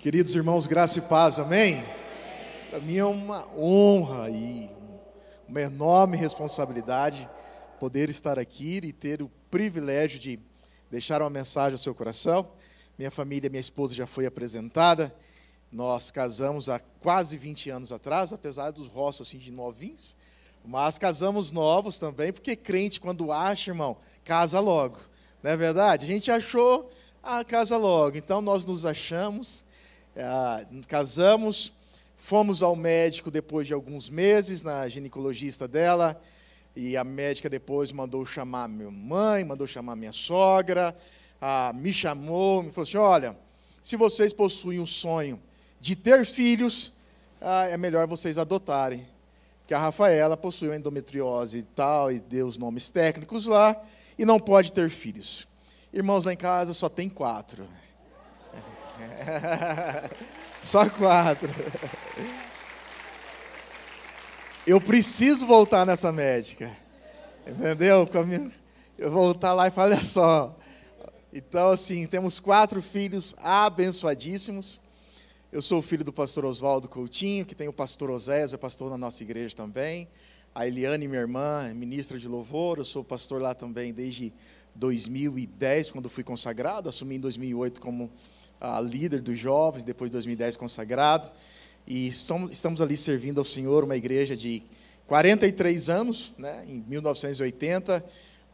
Queridos irmãos, graça e paz, amém? Para mim é uma honra e uma enorme responsabilidade poder estar aqui e ter o privilégio de deixar uma mensagem ao seu coração. Minha família, minha esposa já foi apresentada. Nós casamos há quase 20 anos atrás, apesar dos rostos assim de novinhos, mas casamos novos também, porque crente quando acha, irmão, casa logo. Não é verdade? A gente achou, ah, casa logo. Então nós nos achamos é, casamos, fomos ao médico depois de alguns meses, na ginecologista dela, e a médica depois mandou chamar minha mãe, mandou chamar minha sogra, ah, me chamou, me falou assim: olha, se vocês possuem um sonho de ter filhos, ah, é melhor vocês adotarem. Porque a Rafaela possui endometriose e tal, e deu os nomes técnicos lá, e não pode ter filhos. Irmãos, lá em casa só tem quatro. Só quatro. Eu preciso voltar nessa médica. Entendeu? Eu voltar lá e falar, olha só. Então, assim, temos quatro filhos abençoadíssimos. Eu sou o filho do pastor Oswaldo Coutinho, que tem o pastor Oséias, é pastor na nossa igreja também. A Eliane, minha irmã, é ministra de louvor. Eu sou pastor lá também desde 2010, quando fui consagrado. Assumi em 2008 como a líder dos jovens, depois de 2010 consagrado. E estamos ali servindo ao Senhor, uma igreja de 43 anos, né? em 1980,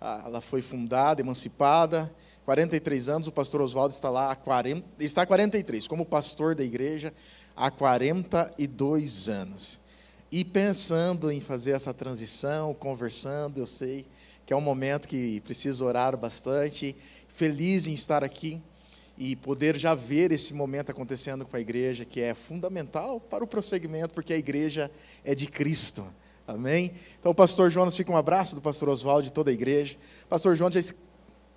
ela foi fundada, emancipada. 43 anos, o pastor Oswaldo está lá há 40, está há 43, como pastor da igreja há 42 anos. E pensando em fazer essa transição, conversando, eu sei que é um momento que preciso orar bastante, feliz em estar aqui e poder já ver esse momento acontecendo com a igreja, que é fundamental para o prosseguimento, porque a igreja é de Cristo. Amém? Então, pastor Jonas, fica um abraço do pastor Oswaldo e toda a igreja. Pastor Jonas, já,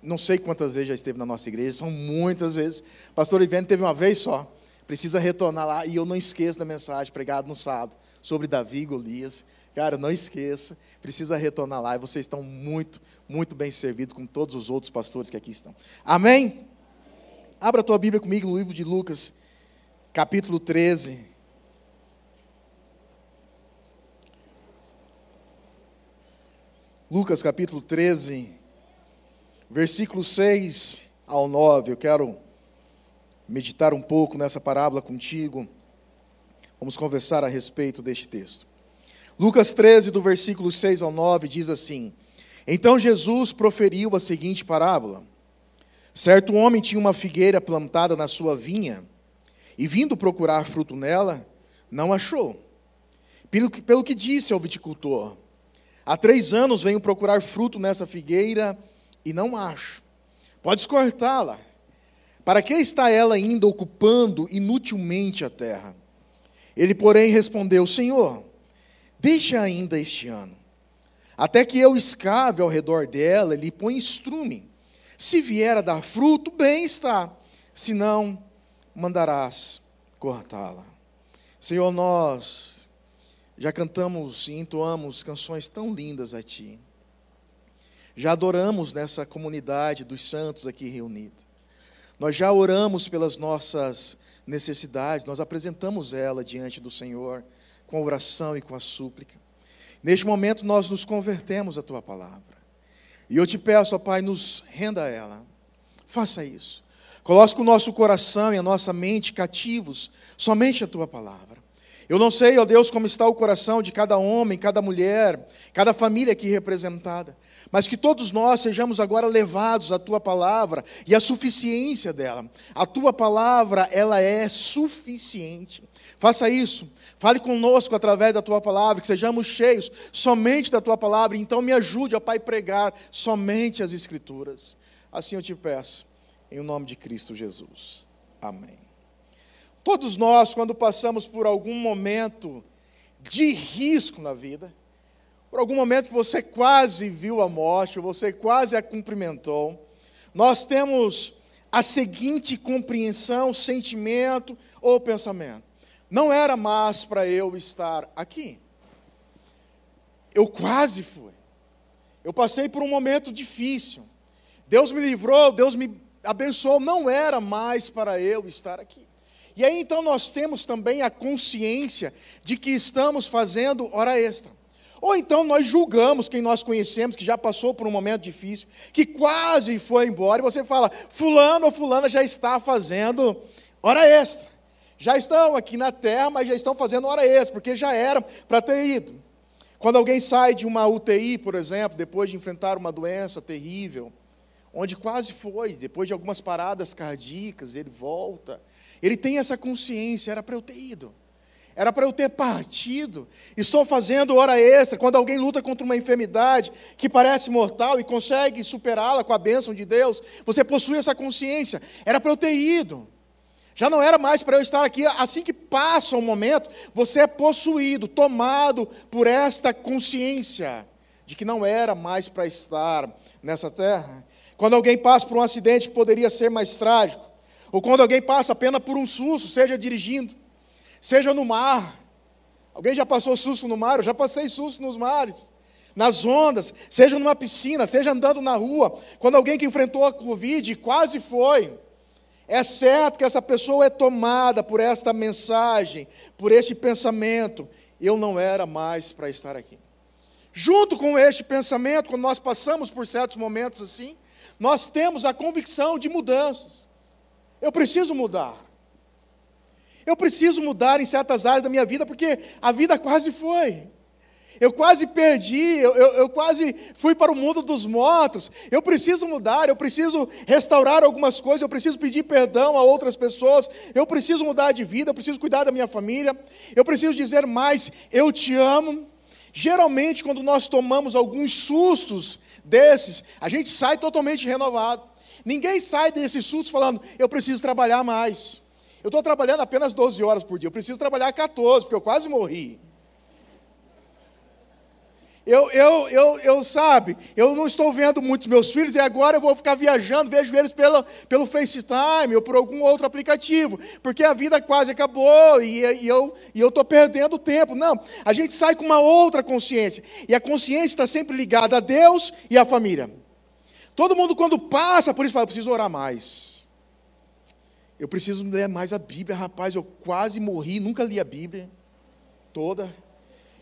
não sei quantas vezes já esteve na nossa igreja, são muitas vezes. Pastor Ivene teve uma vez só, precisa retornar lá, e eu não esqueço da mensagem pregada no sábado sobre Davi e Golias. Cara, não esqueça, precisa retornar lá, e vocês estão muito, muito bem servidos com todos os outros pastores que aqui estão. Amém? Abra a tua Bíblia comigo no livro de Lucas, capítulo 13. Lucas capítulo 13, versículo 6 ao 9. Eu quero meditar um pouco nessa parábola contigo. Vamos conversar a respeito deste texto. Lucas 13, do versículo 6 ao 9, diz assim: Então Jesus proferiu a seguinte parábola. Certo homem tinha uma figueira plantada na sua vinha, e vindo procurar fruto nela, não achou. Pelo que, pelo que disse ao viticultor: Há três anos venho procurar fruto nessa figueira e não acho. Podes cortá-la. Para que está ela ainda ocupando inutilmente a terra? Ele, porém, respondeu: Senhor, deixa ainda este ano, até que eu escave ao redor dela e lhe põe estrume se vier a dar fruto, bem está. Se não, mandarás cortá-la. Senhor, nós já cantamos e entoamos canções tão lindas a Ti. Já adoramos nessa comunidade dos santos aqui reunidos. Nós já oramos pelas nossas necessidades, nós apresentamos ela diante do Senhor com a oração e com a súplica. Neste momento nós nos convertemos à tua palavra. E eu te peço, ó Pai, nos renda a ela. Faça isso. Coloque o nosso coração e a nossa mente cativos somente a tua palavra. Eu não sei, ó Deus, como está o coração de cada homem, cada mulher, cada família aqui representada, mas que todos nós sejamos agora levados à tua palavra e à suficiência dela. A tua palavra, ela é suficiente. Faça isso Fale conosco através da tua palavra, que sejamos cheios somente da tua palavra. Então me ajude, ó Pai, pregar somente as Escrituras. Assim eu te peço, em nome de Cristo Jesus. Amém. Todos nós, quando passamos por algum momento de risco na vida, por algum momento que você quase viu a morte, você quase a cumprimentou, nós temos a seguinte compreensão, sentimento ou pensamento não era mais para eu estar aqui. Eu quase fui. Eu passei por um momento difícil. Deus me livrou, Deus me abençoou, não era mais para eu estar aqui. E aí então nós temos também a consciência de que estamos fazendo hora extra. Ou então nós julgamos quem nós conhecemos, que já passou por um momento difícil, que quase foi embora, e você fala, fulano ou fulana já está fazendo hora extra. Já estão aqui na terra, mas já estão fazendo hora extra, porque já eram para ter ido. Quando alguém sai de uma UTI, por exemplo, depois de enfrentar uma doença terrível, onde quase foi, depois de algumas paradas cardíacas, ele volta, ele tem essa consciência, era para eu ter ido. Era para eu ter partido. Estou fazendo hora extra. Quando alguém luta contra uma enfermidade que parece mortal e consegue superá-la com a bênção de Deus, você possui essa consciência. Era para eu ter ido. Já não era mais para eu estar aqui. Assim que passa um momento, você é possuído, tomado por esta consciência de que não era mais para estar nessa terra. Quando alguém passa por um acidente que poderia ser mais trágico, ou quando alguém passa apenas por um susto, seja dirigindo, seja no mar. Alguém já passou susto no mar? Eu já passei susto nos mares, nas ondas, seja numa piscina, seja andando na rua. Quando alguém que enfrentou a Covid quase foi. É certo que essa pessoa é tomada por esta mensagem, por este pensamento. Eu não era mais para estar aqui. Junto com este pensamento, quando nós passamos por certos momentos assim, nós temos a convicção de mudanças. Eu preciso mudar. Eu preciso mudar em certas áreas da minha vida, porque a vida quase foi. Eu quase perdi, eu, eu, eu, quase fui para o mundo dos mortos. Eu preciso mudar, eu preciso restaurar algumas coisas, eu preciso pedir perdão a outras pessoas, eu preciso mudar de vida, eu preciso cuidar da minha família, eu preciso dizer mais, eu te amo. Geralmente, quando nós tomamos alguns sustos desses, a gente sai totalmente renovado. Ninguém sai desses sustos falando, eu preciso trabalhar mais. Eu estou trabalhando apenas 12 horas por dia, eu preciso trabalhar 14, porque eu quase morri. Eu, eu, eu, eu, sabe, eu não estou vendo muitos meus filhos e agora eu vou ficar viajando, vejo eles pelo, pelo FaceTime ou por algum outro aplicativo, porque a vida quase acabou e, e eu estou perdendo tempo. Não, a gente sai com uma outra consciência, e a consciência está sempre ligada a Deus e à família. Todo mundo, quando passa por isso, fala: eu preciso orar mais. Eu preciso ler mais a Bíblia, rapaz. Eu quase morri, nunca li a Bíblia toda.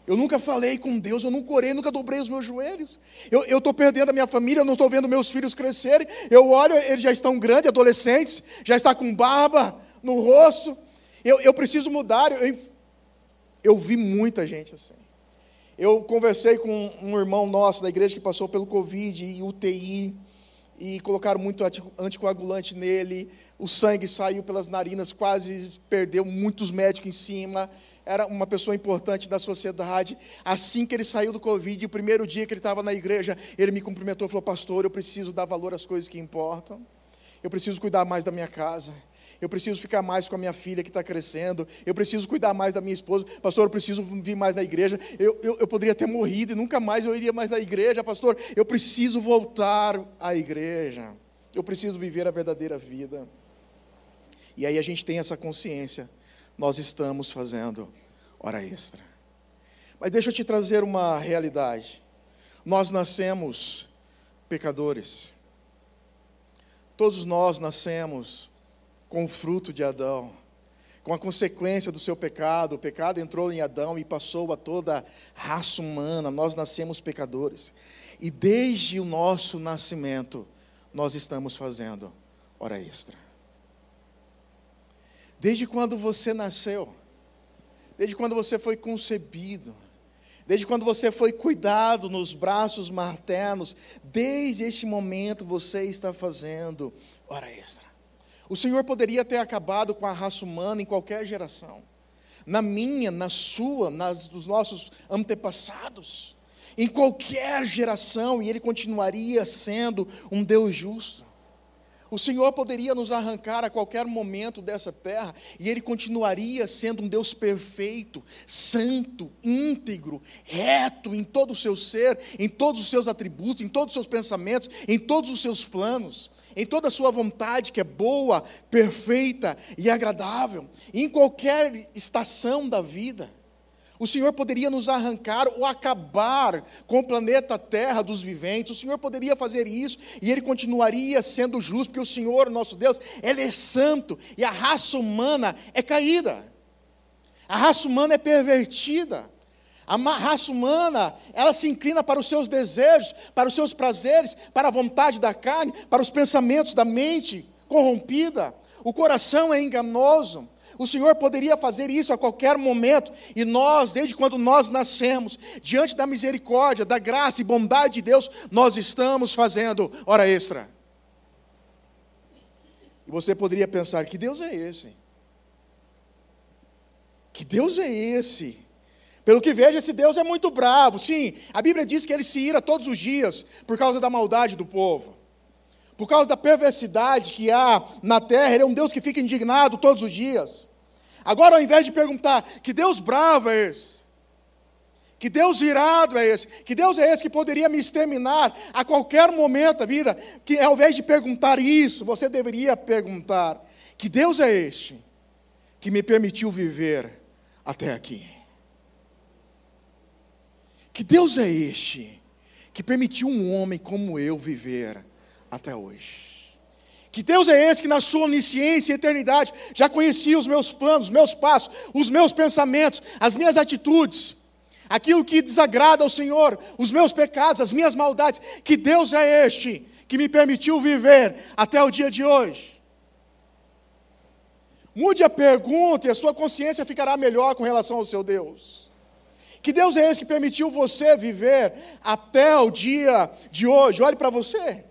Eu nunca falei com Deus, eu nunca orei, nunca dobrei os meus joelhos. Eu estou perdendo a minha família, eu não estou vendo meus filhos crescerem. Eu olho, eles já estão grandes, adolescentes, já está com barba no rosto. Eu, eu preciso mudar. Eu, eu vi muita gente assim. Eu conversei com um irmão nosso da igreja que passou pelo Covid e UTI e colocaram muito anticoagulante nele, o sangue saiu pelas narinas, quase perdeu muitos médicos em cima, era uma pessoa importante da sociedade. Assim que ele saiu do Covid, o primeiro dia que ele estava na igreja, ele me cumprimentou e falou: Pastor, eu preciso dar valor às coisas que importam, eu preciso cuidar mais da minha casa. Eu preciso ficar mais com a minha filha que está crescendo. Eu preciso cuidar mais da minha esposa. Pastor, eu preciso vir mais na igreja. Eu, eu, eu poderia ter morrido e nunca mais eu iria mais à igreja. Pastor, eu preciso voltar à igreja. Eu preciso viver a verdadeira vida. E aí a gente tem essa consciência. Nós estamos fazendo hora extra. Mas deixa eu te trazer uma realidade. Nós nascemos pecadores. Todos nós nascemos com o fruto de Adão, com a consequência do seu pecado. O pecado entrou em Adão e passou a toda a raça humana. Nós nascemos pecadores. E desde o nosso nascimento, nós estamos fazendo hora extra. Desde quando você nasceu, desde quando você foi concebido, desde quando você foi cuidado nos braços maternos, desde este momento você está fazendo hora extra. O Senhor poderia ter acabado com a raça humana em qualquer geração. Na minha, na sua, nas dos nossos antepassados. Em qualquer geração, e Ele continuaria sendo um Deus justo. O Senhor poderia nos arrancar a qualquer momento dessa terra e Ele continuaria sendo um Deus perfeito, santo, íntegro, reto em todo o seu ser, em todos os seus atributos, em todos os seus pensamentos, em todos os seus planos em toda a sua vontade, que é boa, perfeita e agradável, em qualquer estação da vida. O Senhor poderia nos arrancar ou acabar com o planeta Terra dos viventes. O Senhor poderia fazer isso e Ele continuaria sendo justo, porque o Senhor, nosso Deus, Ele é santo e a raça humana é caída. A raça humana é pervertida. A raça humana, ela se inclina para os seus desejos, para os seus prazeres, para a vontade da carne, para os pensamentos da mente corrompida. O coração é enganoso. O Senhor poderia fazer isso a qualquer momento, e nós, desde quando nós nascemos, diante da misericórdia, da graça e bondade de Deus, nós estamos fazendo hora extra. E você poderia pensar: que Deus é esse? Que Deus é esse? Pelo que vejo, esse Deus é muito bravo. Sim, a Bíblia diz que ele se ira todos os dias por causa da maldade do povo. Por causa da perversidade que há na terra, ele é um Deus que fica indignado todos os dias. Agora, ao invés de perguntar que Deus bravo é esse, que Deus irado é esse, que Deus é esse que poderia me exterminar a qualquer momento da vida, que ao invés de perguntar isso, você deveria perguntar: que Deus é este que me permitiu viver até aqui? Que Deus é este que permitiu um homem como eu viver até hoje? Que Deus é esse que, na sua onisciência e eternidade, já conhecia os meus planos, os meus passos, os meus pensamentos, as minhas atitudes, aquilo que desagrada ao Senhor, os meus pecados, as minhas maldades. Que Deus é este que me permitiu viver até o dia de hoje. Mude a pergunta e a sua consciência ficará melhor com relação ao seu Deus. Que Deus é esse que permitiu você viver até o dia de hoje? Olhe para você,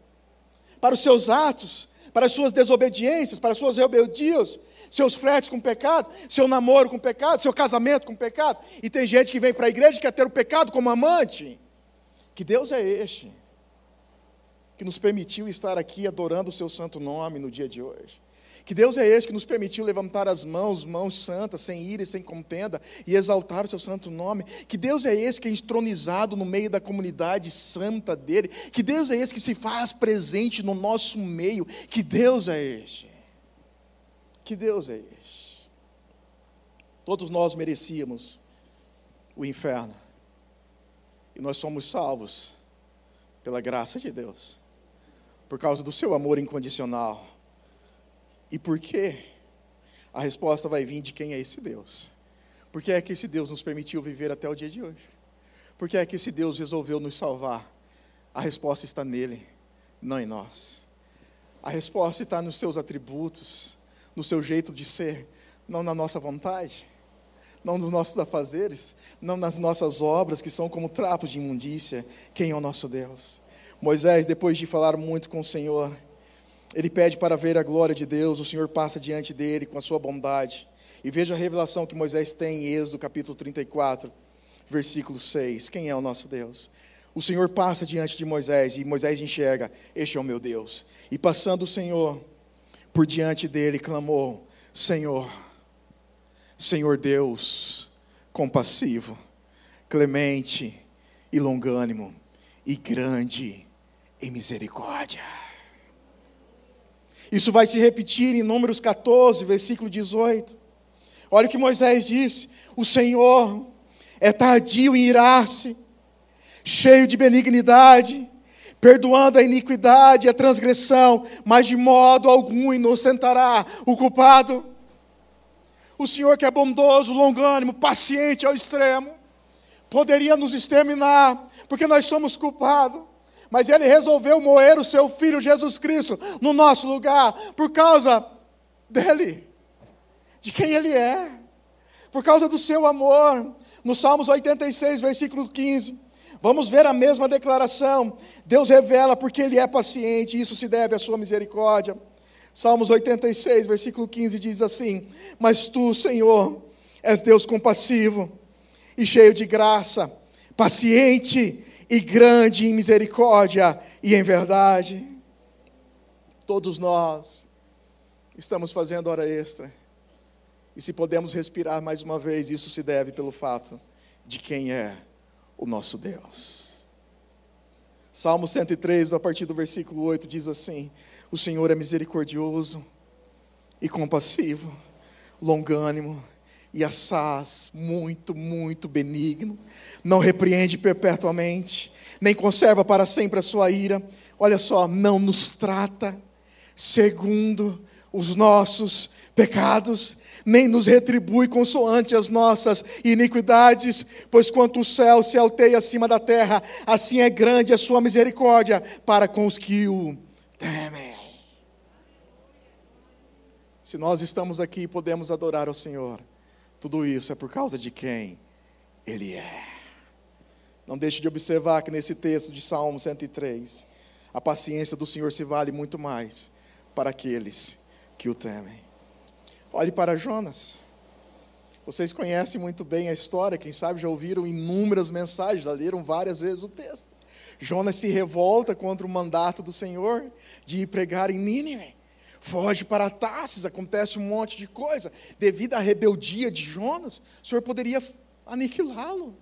para os seus atos, para as suas desobediências, para as suas rebeldias, seus fretes com pecado, seu namoro com pecado, seu casamento com pecado. E tem gente que vem para a igreja e quer ter o pecado como amante. Que Deus é este que nos permitiu estar aqui adorando o seu santo nome no dia de hoje. Que Deus é esse que nos permitiu levantar as mãos, mãos santas, sem ira e sem contenda, e exaltar o seu santo nome. Que Deus é esse que é entronizado no meio da comunidade santa dele. Que Deus é esse que se faz presente no nosso meio. Que Deus é este. Que Deus é este. Todos nós merecíamos o inferno. E nós somos salvos pela graça de Deus, por causa do seu amor incondicional e por quê? A resposta vai vir de quem é esse Deus. Por que é que esse Deus nos permitiu viver até o dia de hoje? Por que é que esse Deus resolveu nos salvar? A resposta está nele, não em nós. A resposta está nos seus atributos, no seu jeito de ser, não na nossa vontade, não nos nossos afazeres, não nas nossas obras que são como trapos de imundícia. Quem é o nosso Deus? Moisés, depois de falar muito com o Senhor, ele pede para ver a glória de Deus, o Senhor passa diante dele com a sua bondade. E veja a revelação que Moisés tem em Êxodo capítulo 34, versículo 6. Quem é o nosso Deus? O Senhor passa diante de Moisés e Moisés enxerga: Este é o meu Deus. E passando o Senhor por diante dele, clamou: Senhor, Senhor Deus, compassivo, clemente e longânimo, e grande em misericórdia. Isso vai se repetir em Números 14, versículo 18. Olha o que Moisés disse: O Senhor é tardio em irar-se, cheio de benignidade, perdoando a iniquidade e a transgressão, mas de modo algum inocentará o culpado. O Senhor que é bondoso, longânimo, paciente ao extremo, poderia nos exterminar, porque nós somos culpados mas ele resolveu moer o seu filho Jesus Cristo no nosso lugar, por causa dele, de quem ele é, por causa do seu amor. No Salmos 86, versículo 15, vamos ver a mesma declaração. Deus revela porque ele é paciente, isso se deve à sua misericórdia. Salmos 86, versículo 15 diz assim: Mas tu, Senhor, és Deus compassivo e cheio de graça, paciente e grande em misericórdia e em verdade. Todos nós estamos fazendo hora extra. E se podemos respirar mais uma vez, isso se deve pelo fato de quem é o nosso Deus. Salmo 103, a partir do versículo 8, diz assim: O Senhor é misericordioso e compassivo, longânimo e assaz, muito, muito benigno, não repreende perpetuamente, nem conserva para sempre a sua ira. Olha só, não nos trata segundo os nossos pecados, nem nos retribui consoante as nossas iniquidades, pois quanto o céu se alteia acima da terra, assim é grande a sua misericórdia para com os que o temem. Se nós estamos aqui podemos adorar ao Senhor, tudo isso é por causa de quem Ele é. Não deixe de observar que nesse texto de Salmo 103, a paciência do Senhor se vale muito mais para aqueles que o temem. Olhe para Jonas. Vocês conhecem muito bem a história, quem sabe já ouviram inúmeras mensagens, já leram várias vezes o texto. Jonas se revolta contra o mandato do Senhor de ir pregar em Nínive. Foge para Tarsis, acontece um monte de coisa. Devido à rebeldia de Jonas, o Senhor poderia aniquilá-lo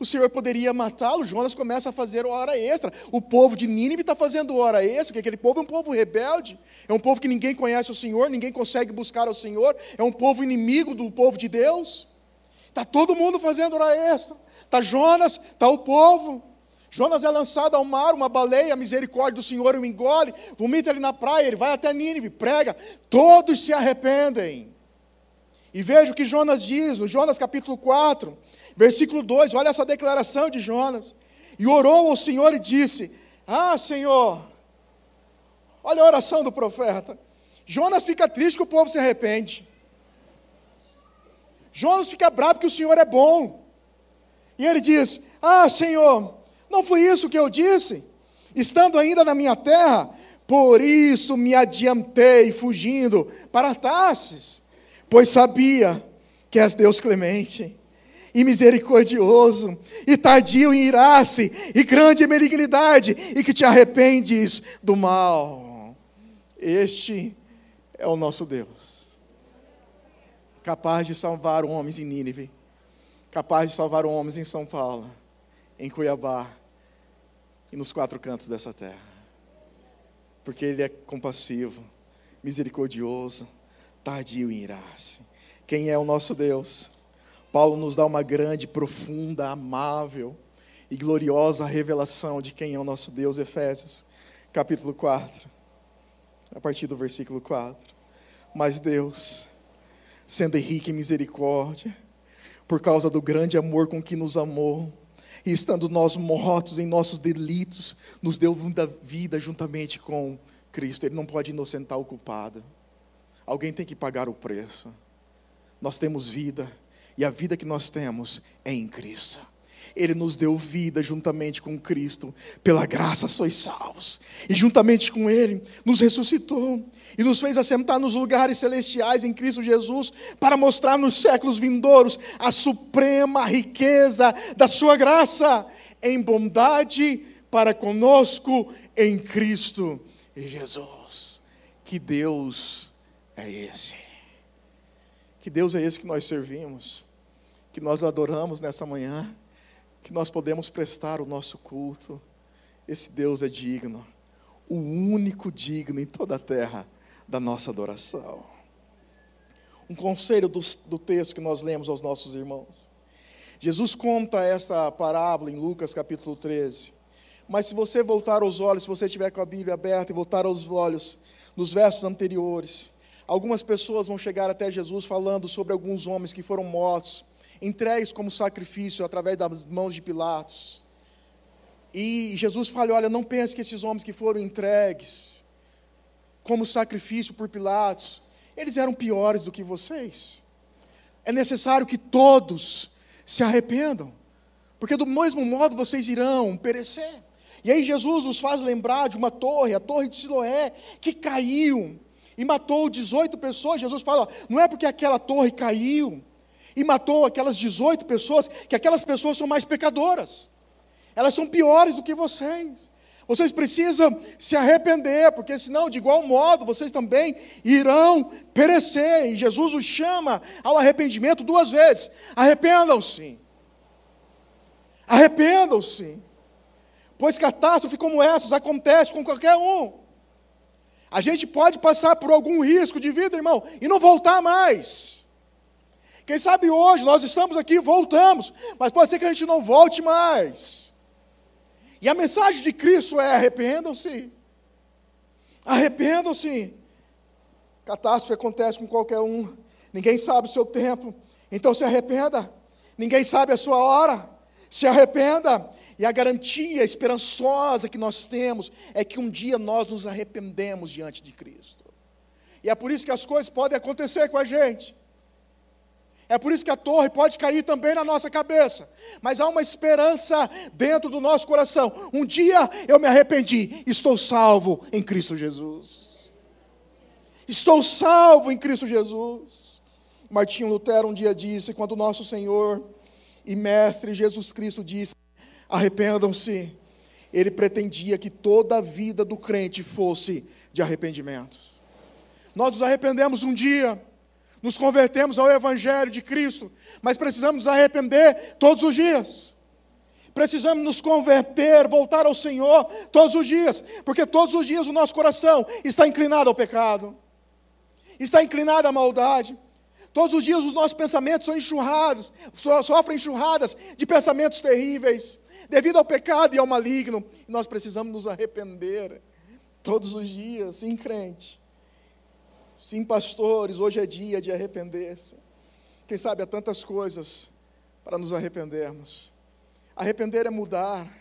o Senhor poderia matá-lo. Jonas começa a fazer hora extra. O povo de Nínive está fazendo hora extra, porque aquele povo é um povo rebelde, é um povo que ninguém conhece o Senhor, ninguém consegue buscar o Senhor, é um povo inimigo do povo de Deus. Está todo mundo fazendo hora extra. Está Jonas, está o povo. Jonas é lançado ao mar, uma baleia, a misericórdia do Senhor o engole, vomita ele na praia, ele vai até Nínive, prega, todos se arrependem. E veja o que Jonas diz, no Jonas capítulo 4, Versículo 2, olha essa declaração de Jonas. E orou ao Senhor e disse: Ah, Senhor, olha a oração do profeta. Jonas fica triste que o povo se arrepende. Jonas fica bravo que o Senhor é bom. E ele diz: Ah, Senhor, não foi isso que eu disse? Estando ainda na minha terra, por isso me adiantei fugindo para Tarsis, pois sabia que és Deus clemente e misericordioso, e tardio em irar-se, e grande em benignidade, e que te arrependes do mal. Este é o nosso Deus, capaz de salvar homens em Nínive, capaz de salvar homens em São Paulo, em Cuiabá e nos quatro cantos dessa terra, porque Ele é compassivo, misericordioso, tardio em irar-se. Quem é o nosso Deus? Paulo nos dá uma grande, profunda, amável e gloriosa revelação de quem é o nosso Deus, Efésios, capítulo 4, a partir do versículo 4. Mas Deus, sendo rico em misericórdia, por causa do grande amor com que nos amou, e estando nós mortos em nossos delitos, nos deu vida juntamente com Cristo. Ele não pode inocentar o culpado. Alguém tem que pagar o preço. Nós temos vida e a vida que nós temos é em Cristo. Ele nos deu vida juntamente com Cristo, pela graça sois salvos, e juntamente com Ele nos ressuscitou e nos fez assentar nos lugares celestiais em Cristo Jesus, para mostrar nos séculos vindouros a suprema riqueza da Sua graça, em bondade para conosco em Cristo Jesus. Que Deus é esse? Que Deus é esse que nós servimos? que nós adoramos nessa manhã, que nós podemos prestar o nosso culto. Esse Deus é digno, o único digno em toda a terra da nossa adoração. Um conselho do, do texto que nós lemos aos nossos irmãos. Jesus conta essa parábola em Lucas capítulo 13. Mas se você voltar os olhos, se você tiver com a Bíblia aberta e voltar os olhos nos versos anteriores, algumas pessoas vão chegar até Jesus falando sobre alguns homens que foram mortos entregues como sacrifício através das mãos de Pilatos. E Jesus fala: olha, não pense que esses homens que foram entregues como sacrifício por Pilatos, eles eram piores do que vocês. É necessário que todos se arrependam, porque do mesmo modo vocês irão perecer. E aí Jesus nos faz lembrar de uma torre, a torre de Siloé, que caiu e matou 18 pessoas. Jesus fala: não é porque aquela torre caiu e matou aquelas 18 pessoas, que aquelas pessoas são mais pecadoras. Elas são piores do que vocês. Vocês precisam se arrepender, porque senão, de igual modo, vocês também irão perecer. E Jesus os chama ao arrependimento duas vezes: arrependam-se. Arrependam-se. Pois catástrofe como essas acontece com qualquer um. A gente pode passar por algum risco de vida, irmão, e não voltar mais. Quem sabe hoje nós estamos aqui, voltamos, mas pode ser que a gente não volte mais. E a mensagem de Cristo é: arrependam-se. Arrependam-se. Catástrofe acontece com qualquer um. Ninguém sabe o seu tempo. Então se arrependa. Ninguém sabe a sua hora. Se arrependa. E a garantia esperançosa que nós temos é que um dia nós nos arrependemos diante de Cristo. E é por isso que as coisas podem acontecer com a gente. É por isso que a torre pode cair também na nossa cabeça. Mas há uma esperança dentro do nosso coração. Um dia eu me arrependi, estou salvo em Cristo Jesus. Estou salvo em Cristo Jesus. Martinho Lutero um dia disse: quando nosso Senhor e Mestre Jesus Cristo disse: arrependam-se, ele pretendia que toda a vida do crente fosse de arrependimento. Nós nos arrependemos um dia, nos convertemos ao Evangelho de Cristo, mas precisamos nos arrepender todos os dias. Precisamos nos converter, voltar ao Senhor todos os dias, porque todos os dias o nosso coração está inclinado ao pecado está inclinado à maldade. Todos os dias os nossos pensamentos são enxurrados, sofrem enxurradas de pensamentos terríveis, devido ao pecado e ao maligno. Nós precisamos nos arrepender todos os dias, sim, crente. Sim, pastores, hoje é dia de arrepender-se. Quem sabe há tantas coisas para nos arrependermos. Arrepender é mudar,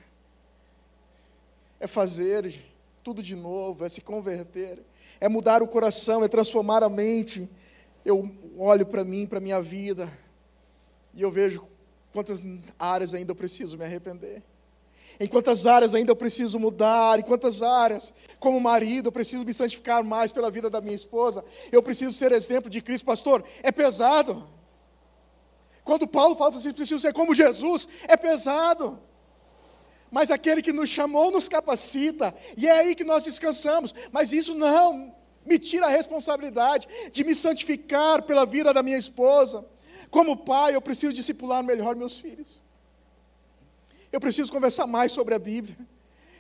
é fazer tudo de novo, é se converter é mudar o coração, é transformar a mente. Eu olho para mim, para a minha vida, e eu vejo quantas áreas ainda eu preciso me arrepender. Em quantas áreas ainda eu preciso mudar, em quantas áreas, como marido, eu preciso me santificar mais pela vida da minha esposa, eu preciso ser exemplo de Cristo, pastor, é pesado. Quando Paulo fala que você precisa ser como Jesus, é pesado mas aquele que nos chamou nos capacita, e é aí que nós descansamos. Mas isso não me tira a responsabilidade de me santificar pela vida da minha esposa. Como pai, eu preciso discipular melhor meus filhos. Eu preciso conversar mais sobre a Bíblia.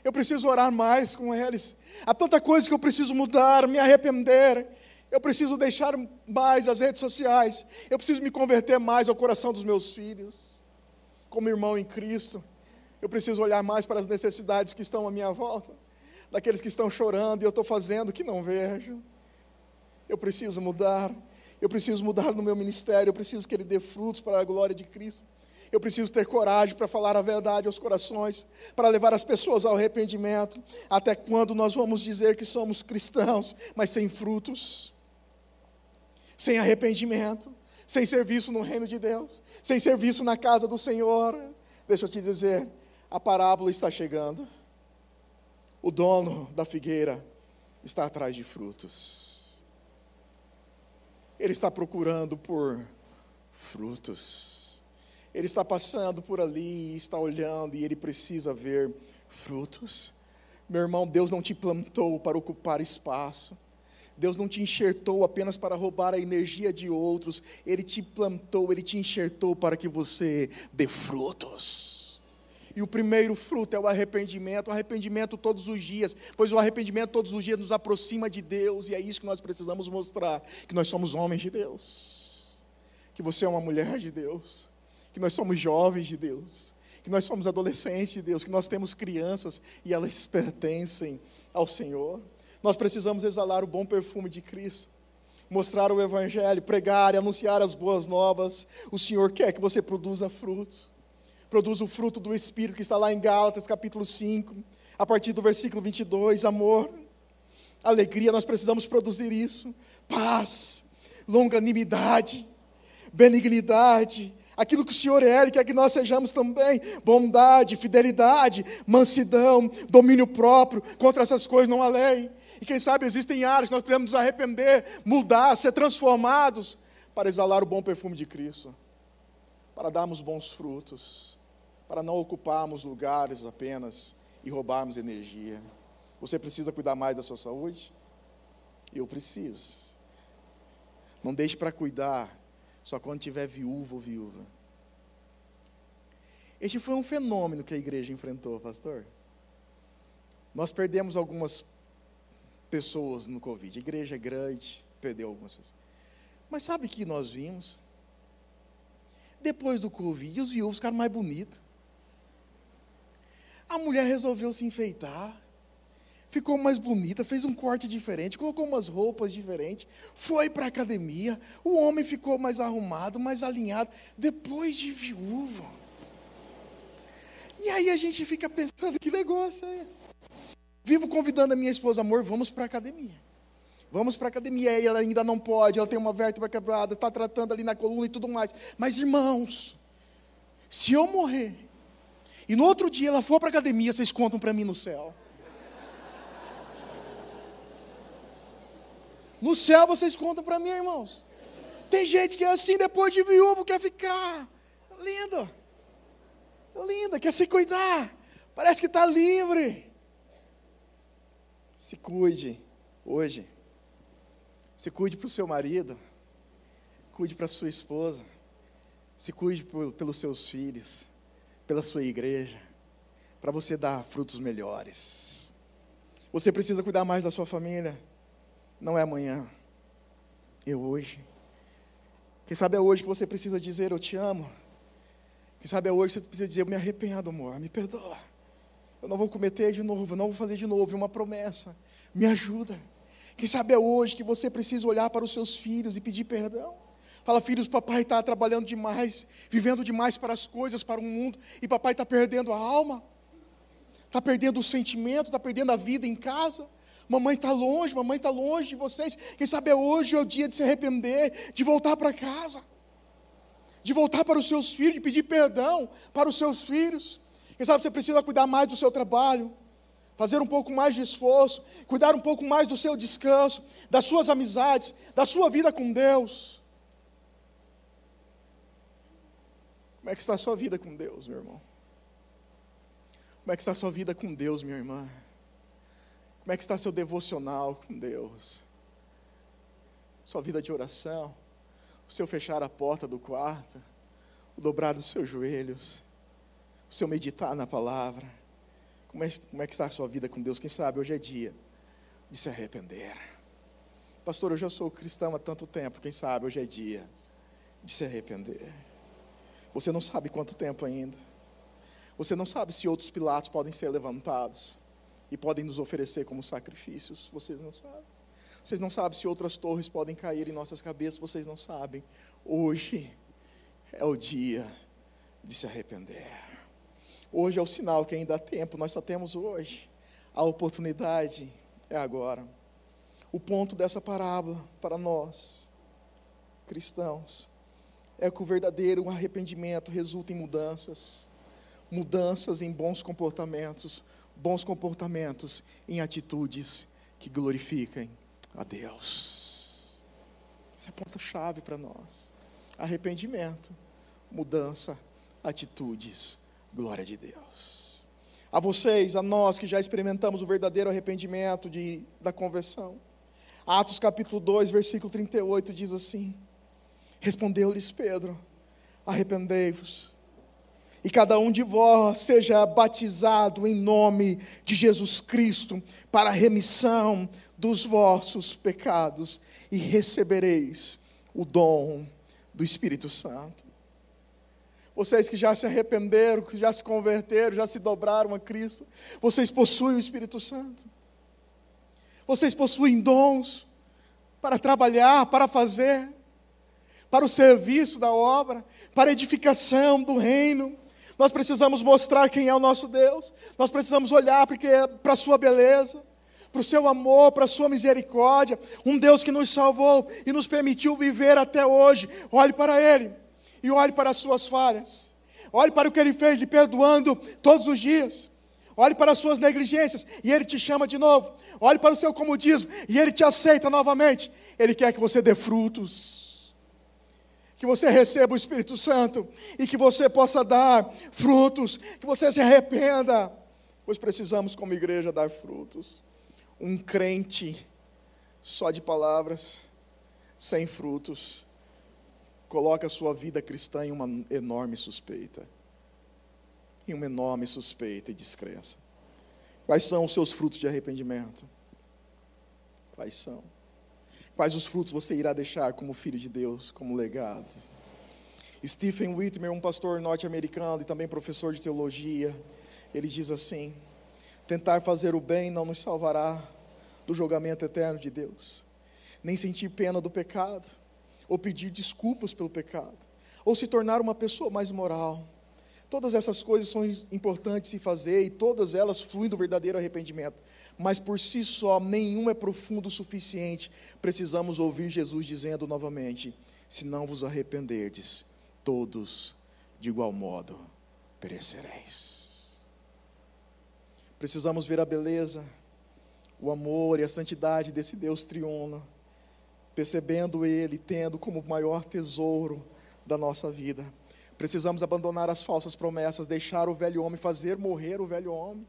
Eu preciso orar mais com eles. Há tanta coisa que eu preciso mudar, me arrepender. Eu preciso deixar mais as redes sociais. Eu preciso me converter mais ao coração dos meus filhos, como irmão em Cristo. Eu preciso olhar mais para as necessidades que estão à minha volta, daqueles que estão chorando e eu estou fazendo que não vejo. Eu preciso mudar. Eu preciso mudar no meu ministério. Eu preciso que ele dê frutos para a glória de Cristo. Eu preciso ter coragem para falar a verdade aos corações, para levar as pessoas ao arrependimento. Até quando nós vamos dizer que somos cristãos, mas sem frutos, sem arrependimento, sem serviço no reino de Deus, sem serviço na casa do Senhor? Deixa eu te dizer, a parábola está chegando. O dono da figueira está atrás de frutos. Ele está procurando por frutos. Ele está passando por ali, está olhando e ele precisa ver frutos. Meu irmão, Deus não te plantou para ocupar espaço. Deus não te enxertou apenas para roubar a energia de outros. Ele te plantou, ele te enxertou para que você dê frutos. E o primeiro fruto é o arrependimento, o arrependimento todos os dias, pois o arrependimento todos os dias nos aproxima de Deus, e é isso que nós precisamos mostrar: que nós somos homens de Deus, que você é uma mulher de Deus, que nós somos jovens de Deus, que nós somos adolescentes de Deus, que nós temos crianças e elas pertencem ao Senhor. Nós precisamos exalar o bom perfume de Cristo mostrar o Evangelho, pregar e anunciar as boas novas. O Senhor quer que você produza frutos produz o fruto do Espírito, que está lá em Gálatas capítulo 5, a partir do versículo 22, amor, alegria, nós precisamos produzir isso, paz, longanimidade, benignidade, aquilo que o Senhor é, quer que nós sejamos também, bondade, fidelidade, mansidão, domínio próprio, contra essas coisas não há lei, e quem sabe existem áreas que nós podemos nos arrepender, mudar, ser transformados, para exalar o bom perfume de Cristo, para darmos bons frutos para não ocuparmos lugares apenas e roubarmos energia. Você precisa cuidar mais da sua saúde? Eu preciso. Não deixe para cuidar só quando tiver viúvo ou viúva. Este foi um fenômeno que a igreja enfrentou, pastor. Nós perdemos algumas pessoas no Covid. A igreja é grande, perdeu algumas pessoas. Mas sabe o que nós vimos? Depois do Covid, os viúvos ficaram mais bonitos. A mulher resolveu se enfeitar, ficou mais bonita, fez um corte diferente, colocou umas roupas diferentes, foi para a academia. O homem ficou mais arrumado, mais alinhado, depois de viúvo. E aí a gente fica pensando: que negócio é esse? Vivo convidando a minha esposa, amor, vamos para a academia. Vamos para a academia, e ela ainda não pode, ela tem uma vértebra quebrada, está tratando ali na coluna e tudo mais. Mas, irmãos, se eu morrer, e no outro dia ela for para a academia, vocês contam para mim no céu. No céu vocês contam para mim, irmãos. Tem gente que é assim, depois de viúvo, quer ficar linda. Linda, quer se cuidar. Parece que está livre. Se cuide hoje. Se cuide para o seu marido, cuide para sua esposa, se cuide pelos seus filhos, pela sua igreja, para você dar frutos melhores. Você precisa cuidar mais da sua família, não é amanhã, é hoje. Quem sabe é hoje que você precisa dizer eu te amo. Quem sabe é hoje que você precisa dizer eu me arrependo, amor, me perdoa. Eu não vou cometer de novo, eu não vou fazer de novo, é uma promessa. Me ajuda. Quem sabe é hoje que você precisa olhar para os seus filhos e pedir perdão. Fala, filhos, papai está trabalhando demais, vivendo demais para as coisas, para o mundo, e papai está perdendo a alma, está perdendo o sentimento, está perdendo a vida em casa. Mamãe está longe, mamãe está longe de vocês. Quem sabe é hoje é o dia de se arrepender, de voltar para casa, de voltar para os seus filhos, de pedir perdão para os seus filhos. Quem sabe você precisa cuidar mais do seu trabalho, fazer um pouco mais de esforço, cuidar um pouco mais do seu descanso, das suas amizades, da sua vida com Deus. Como é que está a sua vida com Deus, meu irmão? Como é que está a sua vida com Deus, minha irmã? Como é que está seu devocional com Deus? Sua vida de oração, o seu fechar a porta do quarto, o dobrar dos seus joelhos, o seu meditar na palavra como é, como é que está a sua vida com Deus? Quem sabe hoje é dia de se arrepender. Pastor, eu já sou cristão há tanto tempo, quem sabe hoje é dia de se arrepender. Você não sabe quanto tempo ainda. Você não sabe se outros pilatos podem ser levantados e podem nos oferecer como sacrifícios. Vocês não sabem. Vocês não sabem se outras torres podem cair em nossas cabeças. Vocês não sabem. Hoje é o dia de se arrepender. Hoje é o sinal que ainda há tempo, nós só temos hoje. A oportunidade é agora. O ponto dessa parábola para nós, cristãos, é que o verdadeiro arrependimento resulta em mudanças. Mudanças em bons comportamentos, bons comportamentos em atitudes que glorifiquem a Deus. Esse é ponto-chave para nós. Arrependimento, mudança, atitudes Glória de Deus. A vocês, a nós que já experimentamos o verdadeiro arrependimento de, da conversão. Atos capítulo 2, versículo 38 diz assim: Respondeu-lhes Pedro: Arrependei-vos, e cada um de vós seja batizado em nome de Jesus Cristo para a remissão dos vossos pecados, e recebereis o dom do Espírito Santo. Vocês que já se arrependeram, que já se converteram, já se dobraram a Cristo, vocês possuem o Espírito Santo. Vocês possuem dons para trabalhar, para fazer, para o serviço da obra, para a edificação do reino. Nós precisamos mostrar quem é o nosso Deus. Nós precisamos olhar porque é para a sua beleza, para o seu amor, para a sua misericórdia. Um Deus que nos salvou e nos permitiu viver até hoje. Olhe para Ele e olhe para as suas falhas. Olhe para o que ele fez, lhe perdoando todos os dias. Olhe para as suas negligências e ele te chama de novo. Olhe para o seu comodismo e ele te aceita novamente. Ele quer que você dê frutos. Que você receba o Espírito Santo e que você possa dar frutos, que você se arrependa, pois precisamos, como igreja, dar frutos. Um crente só de palavras, sem frutos, coloca a sua vida cristã em uma enorme suspeita. Em uma enorme suspeita e descrença. Quais são os seus frutos de arrependimento? Quais são? Quais os frutos você irá deixar como filho de Deus, como legado? Stephen Whitmer, um pastor norte-americano e também professor de teologia, ele diz assim: tentar fazer o bem não nos salvará do julgamento eterno de Deus, nem sentir pena do pecado, ou pedir desculpas pelo pecado, ou se tornar uma pessoa mais moral. Todas essas coisas são importantes se fazer e todas elas fluem do verdadeiro arrependimento, mas por si só nenhum é profundo o suficiente. Precisamos ouvir Jesus dizendo novamente: se não vos arrependerdes, todos de igual modo perecereis. Precisamos ver a beleza, o amor e a santidade desse Deus triuno, percebendo Ele, tendo como maior tesouro da nossa vida. Precisamos abandonar as falsas promessas, deixar o velho homem, fazer morrer o velho homem.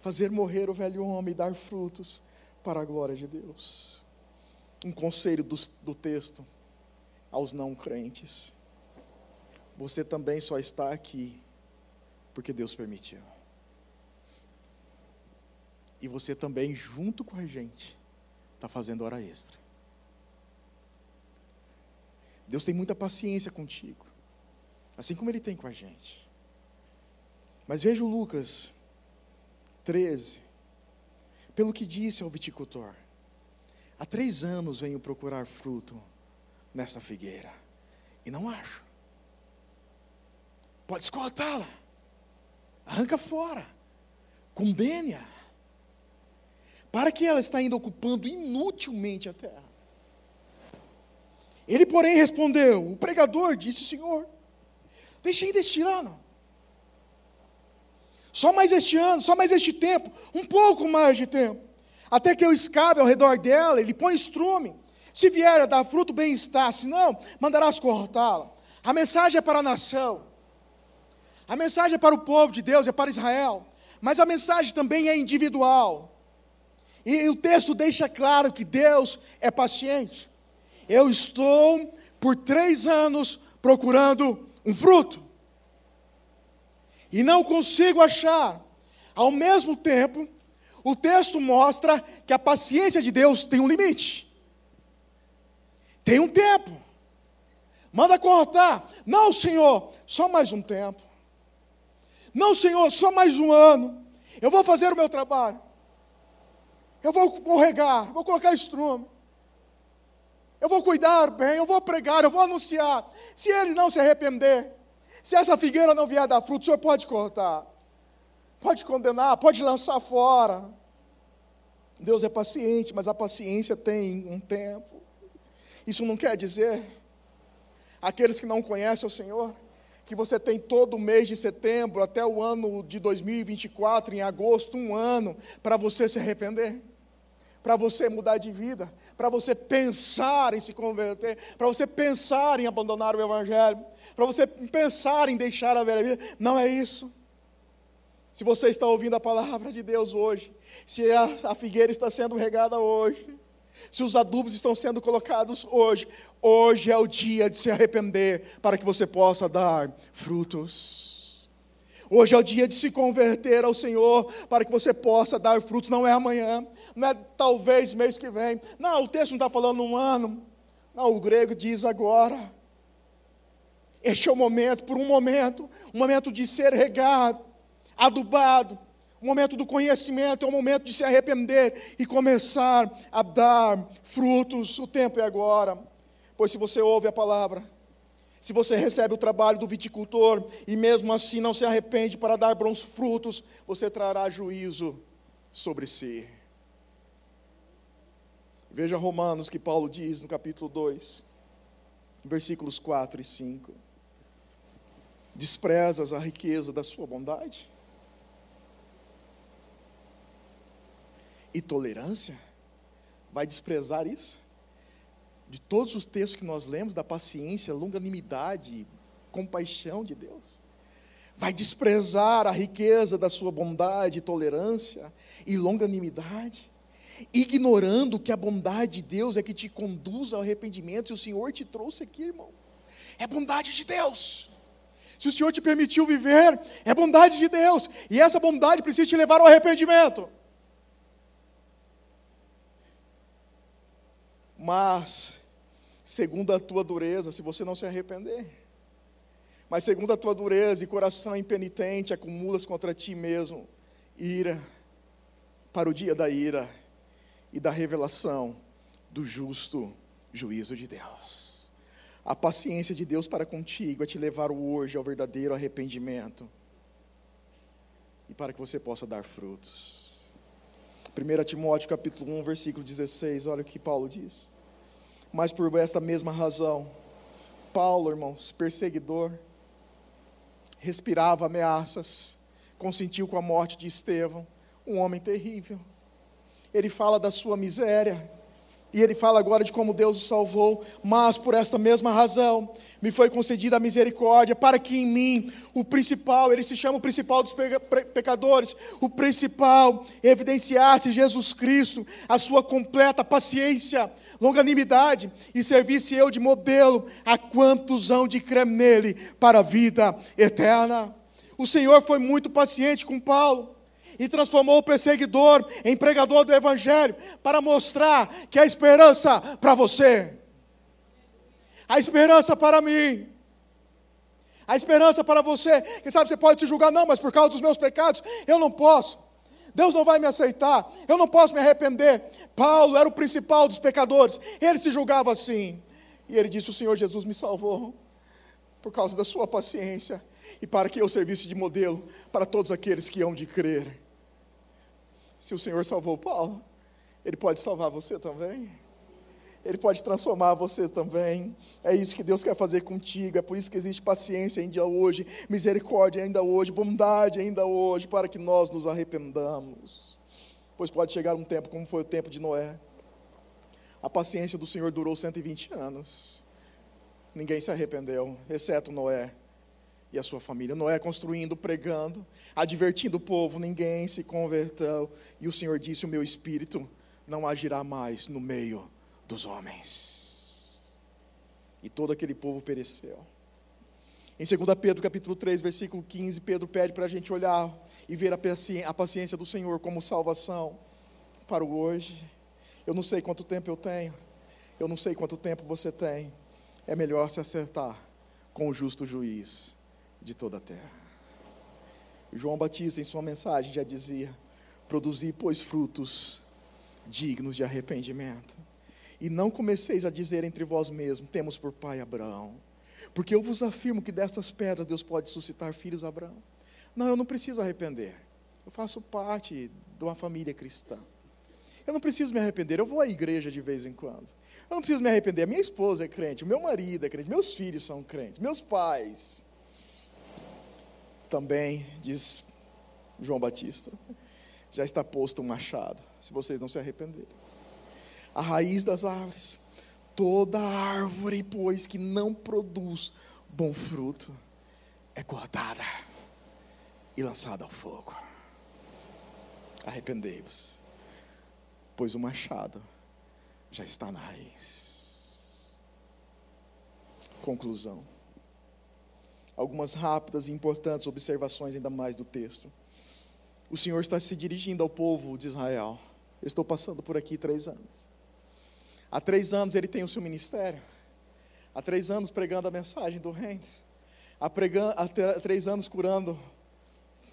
Fazer morrer o velho homem e dar frutos para a glória de Deus. Um conselho do, do texto aos não crentes. Você também só está aqui porque Deus permitiu. E você também, junto com a gente, está fazendo hora extra. Deus tem muita paciência contigo, assim como Ele tem com a gente. Mas veja o Lucas 13, pelo que disse ao viticultor: há três anos venho procurar fruto nessa figueira e não acho. Pode escoltá-la, arranca fora, condene-a, para que ela está indo ocupando inutilmente a terra. Ele, porém, respondeu: O pregador disse: Senhor, deixei deste ano. Só mais este ano, só mais este tempo, um pouco mais de tempo, até que eu escave ao redor dela, ele põe estrume, se vier a dar fruto, bem está, se não, mandarás cortá-la. A mensagem é para a nação, a mensagem é para o povo de Deus, é para Israel, mas a mensagem também é individual. E o texto deixa claro que Deus é paciente. Eu estou por três anos procurando um fruto e não consigo achar. Ao mesmo tempo, o texto mostra que a paciência de Deus tem um limite. Tem um tempo. Manda cortar. Não, Senhor, só mais um tempo. Não, Senhor, só mais um ano. Eu vou fazer o meu trabalho. Eu vou, vou regar, vou colocar estrume. Eu vou cuidar bem, eu vou pregar, eu vou anunciar. Se ele não se arrepender, se essa figueira não vier dar fruto, o senhor pode cortar. Pode condenar, pode lançar fora. Deus é paciente, mas a paciência tem um tempo. Isso não quer dizer, aqueles que não conhecem o Senhor, que você tem todo o mês de setembro até o ano de 2024, em agosto, um ano, para você se arrepender, para você mudar de vida, para você pensar em se converter, para você pensar em abandonar o Evangelho, para você pensar em deixar a velha vida. Não é isso. Se você está ouvindo a palavra de Deus hoje, se a, figueira está sendo regada hoje, se os adubos estão sendo colocados hoje, hoje é o dia de se arrepender para que você possa dar frutos. Hoje é o dia de se converter ao Senhor para que você possa dar frutos. Não é amanhã, não é talvez mês que vem. Não, o texto não está falando um ano. Não, o grego diz agora. Este é o momento, por um momento, um momento de ser regado, adubado, o momento do conhecimento é o momento de se arrepender e começar a dar frutos. O tempo é agora. Pois se você ouve a palavra, se você recebe o trabalho do viticultor e mesmo assim não se arrepende para dar bons frutos, você trará juízo sobre si. Veja Romanos que Paulo diz no capítulo 2, versículos 4 e 5. Desprezas a riqueza da sua bondade? e tolerância? Vai desprezar isso? De todos os textos que nós lemos, da paciência, longanimidade, compaixão de Deus? Vai desprezar a riqueza da sua bondade, tolerância e longanimidade? Ignorando que a bondade de Deus é que te conduz ao arrependimento, e o Senhor te trouxe aqui, irmão. É bondade de Deus. Se o Senhor te permitiu viver, é bondade de Deus. E essa bondade precisa te levar ao arrependimento. Mas, segundo a tua dureza, se você não se arrepender. Mas segundo a tua dureza e coração impenitente, acumulas contra ti mesmo ira para o dia da ira e da revelação do justo juízo de Deus. A paciência de Deus para contigo é te levar hoje ao verdadeiro arrependimento e para que você possa dar frutos. 1 Timóteo capítulo 1, versículo 16, olha o que Paulo diz. Mas por esta mesma razão, Paulo, irmãos, perseguidor, respirava ameaças, consentiu com a morte de Estevão, um homem terrível. Ele fala da sua miséria, e ele fala agora de como Deus o salvou, mas por esta mesma razão me foi concedida a misericórdia, para que em mim, o principal, ele se chama o principal dos pecadores, o principal evidenciasse Jesus Cristo, a sua completa paciência, longanimidade, e servisse eu de modelo a quantos hão de crer nele para a vida eterna. O Senhor foi muito paciente com Paulo e transformou o perseguidor em pregador do Evangelho, para mostrar que há esperança para você, a esperança para mim, a esperança para você. Quem sabe você pode se julgar, não, mas por causa dos meus pecados, eu não posso. Deus não vai me aceitar, eu não posso me arrepender. Paulo era o principal dos pecadores, ele se julgava assim. E ele disse: O Senhor Jesus me salvou por causa da sua paciência e para que eu servisse de modelo para todos aqueles que hão de crer. Se o Senhor salvou Paulo, Ele pode salvar você também. Ele pode transformar você também. É isso que Deus quer fazer contigo. É por isso que existe paciência ainda hoje, misericórdia ainda hoje, bondade ainda hoje, para que nós nos arrependamos. Pois pode chegar um tempo, como foi o tempo de Noé. A paciência do Senhor durou 120 anos. Ninguém se arrependeu, exceto Noé e a sua família. Noé construindo, pregando, advertindo o povo, ninguém se converteu. E o Senhor disse: O meu espírito não agirá mais no meio dos homens. E todo aquele povo pereceu. Em 2 Pedro capítulo 3, versículo 15, Pedro pede para a gente olhar e ver a paciência do Senhor como salvação para o hoje. Eu não sei quanto tempo eu tenho, eu não sei quanto tempo você tem. É melhor se acertar com o justo juiz de toda a terra. João Batista, em sua mensagem, já dizia: Produzi, pois, frutos dignos de arrependimento. E não comeceis a dizer entre vós mesmos: Temos por pai Abraão. Porque eu vos afirmo que destas pedras Deus pode suscitar filhos a Abraão. Não, eu não preciso arrepender. Eu faço parte de uma família cristã. Eu não preciso me arrepender, eu vou à igreja de vez em quando. Eu não preciso me arrepender. Minha esposa é crente, o meu marido é crente, meus filhos são crentes, meus pais também, diz João Batista, já está posto um machado, se vocês não se arrependerem. A raiz das árvores, toda árvore, pois, que não produz bom fruto, é cortada e lançada ao fogo. Arrependei-vos, pois o machado já está na raiz. Conclusão algumas rápidas e importantes observações, ainda mais do texto. O Senhor está se dirigindo ao povo de Israel. Eu estou passando por aqui três anos. Há três anos ele tem o seu ministério. Há três anos pregando a mensagem do reino. Há, pregando, há três anos curando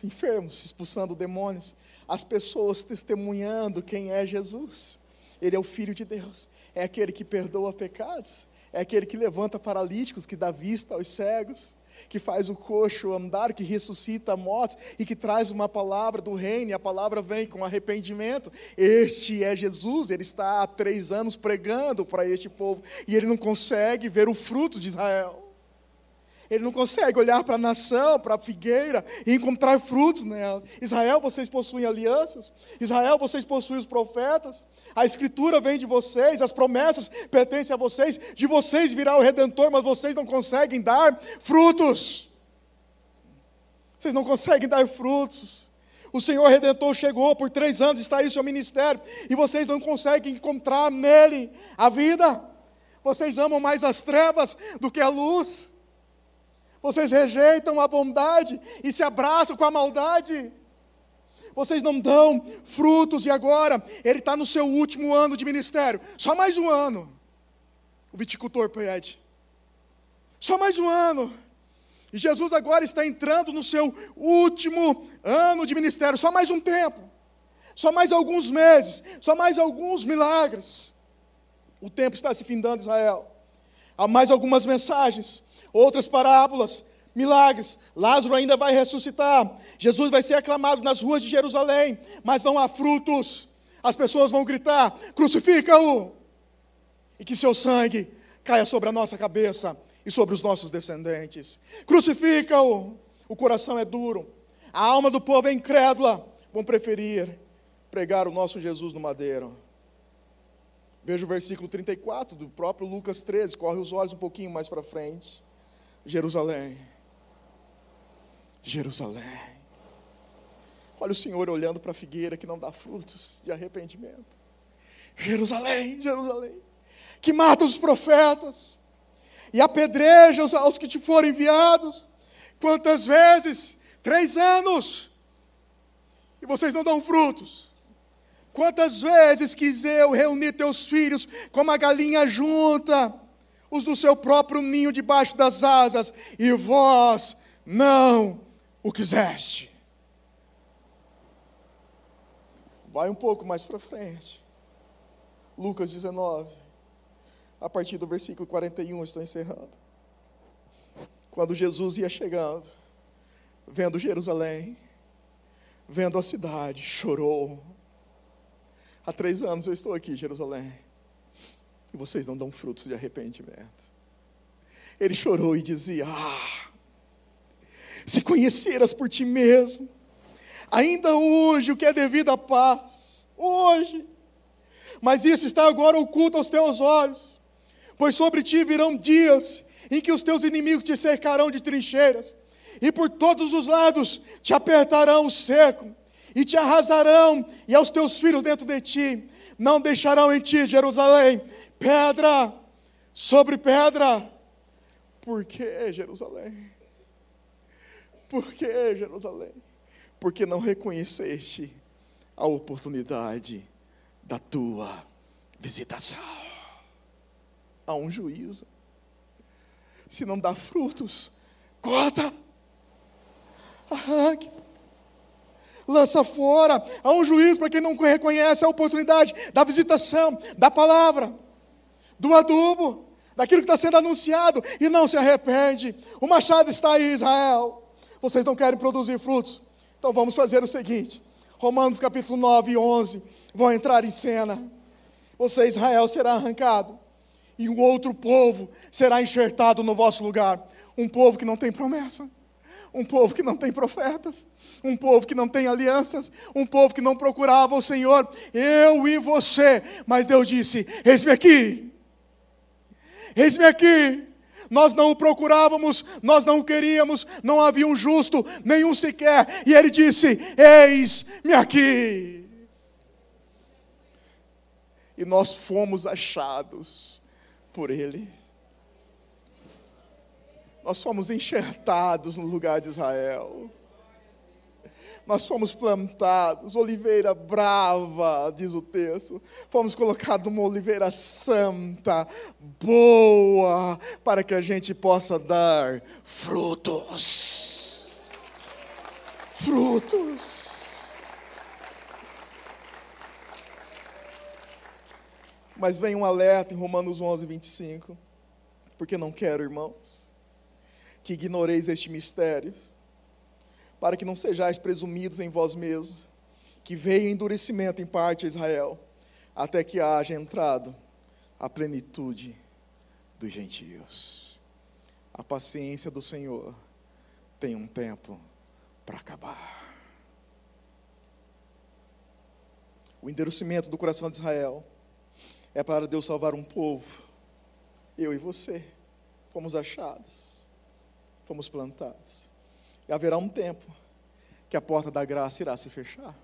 enfermos, expulsando demônios. As pessoas testemunhando quem é Jesus. Ele é o Filho de Deus. É aquele que perdoa pecados. É aquele que levanta paralíticos, que dá vista aos cegos que faz o coxo andar, que ressuscita a morte e que traz uma palavra do reino, e a palavra vem com arrependimento. Este é Jesus, ele está há três anos pregando para este povo e ele não consegue ver o fruto de Israel. Ele não consegue olhar para a nação, para a figueira e encontrar frutos nela. Israel, vocês possuem alianças. Israel, vocês possuem os profetas. A escritura vem de vocês, as promessas pertencem a vocês. De vocês virá o redentor, mas vocês não conseguem dar frutos. Vocês não conseguem dar frutos. O Senhor Redentor chegou por três anos, está aí o seu ministério, e vocês não conseguem encontrar nele a vida. Vocês amam mais as trevas do que a luz. Vocês rejeitam a bondade e se abraçam com a maldade. Vocês não dão frutos, e agora ele está no seu último ano de ministério, só mais um ano. O viticultor pede. Só mais um ano. E Jesus agora está entrando no seu último ano de ministério, só mais um tempo, só mais alguns meses, só mais alguns milagres. O tempo está se findando, Israel. Há mais algumas mensagens, outras parábolas, milagres. Lázaro ainda vai ressuscitar. Jesus vai ser aclamado nas ruas de Jerusalém, mas não há frutos. As pessoas vão gritar: crucifica-o! E que seu sangue caia sobre a nossa cabeça e sobre os nossos descendentes. Crucifica-o! O coração é duro, a alma do povo é incrédula. Vão preferir pregar o nosso Jesus no madeiro. Veja o versículo 34 do próprio Lucas 13, corre os olhos um pouquinho mais para frente. Jerusalém. Jerusalém. Olha o Senhor olhando para a figueira que não dá frutos de arrependimento. Jerusalém, Jerusalém, que mata os profetas e apedreja aos que te foram enviados. Quantas vezes? Três anos. E vocês não dão frutos. Quantas vezes quis eu reunir teus filhos como a galinha junta, os do seu próprio ninho debaixo das asas, e vós não o quiseste. Vai um pouco mais para frente. Lucas 19, a partir do versículo 41, estou encerrando. Quando Jesus ia chegando, vendo Jerusalém, vendo a cidade, chorou. Há três anos eu estou aqui, Jerusalém, e vocês não dão frutos de arrependimento. Ele chorou e dizia: Ah, se conheceras por ti mesmo, ainda hoje o que é devido à paz, hoje, mas isso está agora oculto aos teus olhos, pois sobre ti virão dias em que os teus inimigos te cercarão de trincheiras, e por todos os lados te apertarão o seco, e te arrasarão, e aos teus filhos dentro de ti, não deixarão em ti, Jerusalém, pedra sobre pedra. Por que, Jerusalém? Por que, Jerusalém? Porque não reconheceste a oportunidade da tua visitação. Há um juízo. Se não dá frutos, corta, arranque, lança fora. Há um juízo para quem não reconhece a oportunidade da visitação, da palavra, do adubo, daquilo que está sendo anunciado e não se arrepende. O machado está aí, Israel vocês não querem produzir frutos. Então vamos fazer o seguinte: Romanos capítulo 9 e 11 vão entrar em cena. Você, Israel, será arrancado, e um outro povo será enxertado no vosso lugar. Um povo que não tem promessa, um povo que não tem profetas, um povo que não tem alianças, um povo que não procurava o Senhor, eu e você. Mas Deus disse: Eis-me aqui, eis-me aqui. Nós não o procurávamos, nós não o queríamos, não havia um justo, nenhum sequer. E ele disse: Eis-me aqui. E nós fomos achados por ele. Nós fomos enxertados no lugar de Israel nós fomos plantados, oliveira brava, diz o texto, fomos colocados numa oliveira santa, boa, para que a gente possa dar frutos. Frutos. Mas vem um alerta em Romanos 11, 25, porque não quero, irmãos, que ignoreis este mistério para que não sejais presumidos em vós mesmos, que veio endurecimento em parte a Israel, até que haja entrado a plenitude dos gentios. A paciência do Senhor tem um tempo para acabar. O endurecimento do coração de Israel é para Deus salvar um povo. Eu e você fomos achados, fomos plantados. E haverá um tempo que a porta da graça irá se fechar.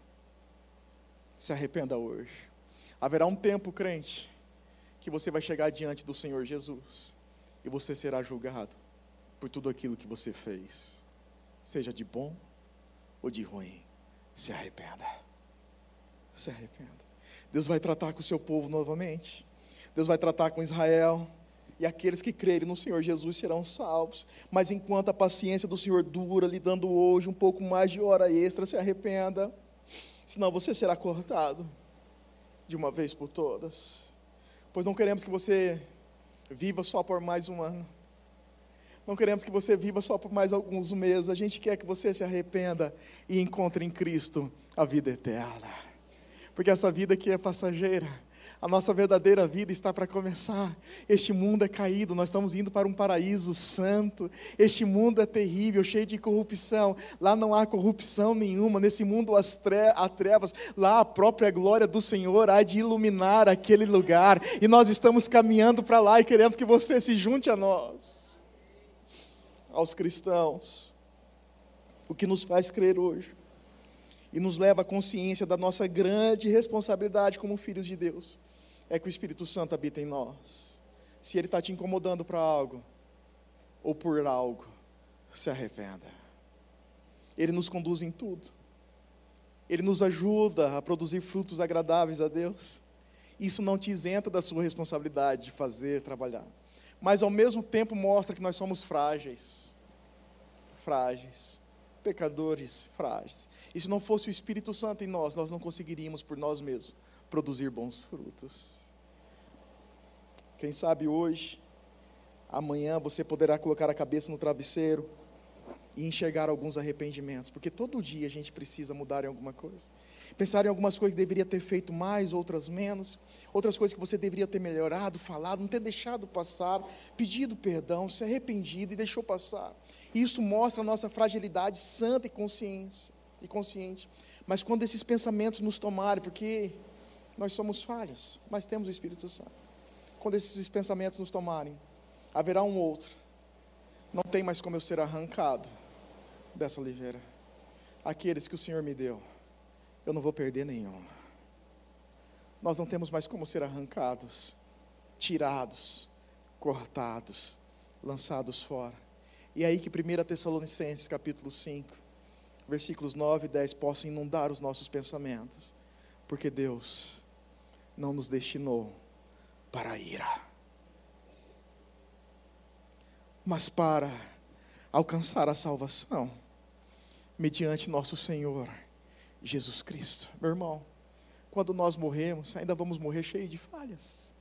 Se arrependa hoje. Haverá um tempo, crente, que você vai chegar diante do Senhor Jesus e você será julgado por tudo aquilo que você fez, seja de bom ou de ruim. Se arrependa. Se arrependa. Deus vai tratar com o seu povo novamente. Deus vai tratar com Israel e aqueles que crerem no Senhor Jesus serão salvos. Mas enquanto a paciência do Senhor dura, lhe dando hoje um pouco mais de hora extra, se arrependa, senão você será cortado de uma vez por todas. Pois não queremos que você viva só por mais um ano. Não queremos que você viva só por mais alguns meses. A gente quer que você se arrependa e encontre em Cristo a vida eterna. Porque essa vida aqui é passageira. A nossa verdadeira vida está para começar. Este mundo é caído, nós estamos indo para um paraíso santo. Este mundo é terrível, cheio de corrupção. Lá não há corrupção nenhuma. Nesse mundo há trevas. Lá a própria glória do Senhor há de iluminar aquele lugar. E nós estamos caminhando para lá e queremos que você se junte a nós aos cristãos, o que nos faz crer hoje e nos leva à consciência da nossa grande responsabilidade como filhos de Deus, é que o Espírito Santo habita em nós. Se ele está te incomodando para algo, ou por algo, se arrependa. Ele nos conduz em tudo. Ele nos ajuda a produzir frutos agradáveis a Deus. Isso não te isenta da sua responsabilidade de fazer, trabalhar. Mas ao mesmo tempo mostra que nós somos frágeis frágeis, pecadores frágeis. E se não fosse o Espírito Santo em nós, nós não conseguiríamos por nós mesmos produzir bons frutos. Quem sabe hoje, amanhã você poderá colocar a cabeça no travesseiro e enxergar alguns arrependimentos, porque todo dia a gente precisa mudar em alguma coisa. Pensar em algumas coisas que deveria ter feito mais, outras menos, outras coisas que você deveria ter melhorado, falado, não ter deixado passar, pedido perdão, se arrependido e deixou passar. Isso mostra a nossa fragilidade santa e consciência e consciente. Mas quando esses pensamentos nos tomarem, porque nós somos falhos, mas temos o Espírito Santo. Quando esses pensamentos nos tomarem, haverá um outro. Não tem mais como eu ser arrancado dessa oliveira. Aqueles que o Senhor me deu, eu não vou perder nenhum. Nós não temos mais como ser arrancados, tirados, cortados, lançados fora. E é aí que 1 Tessalonicenses capítulo 5, versículos 9 e 10 possam inundar os nossos pensamentos, porque Deus não nos destinou para a ira, mas para alcançar a salvação mediante nosso Senhor Jesus Cristo. Meu irmão, quando nós morremos, ainda vamos morrer cheio de falhas.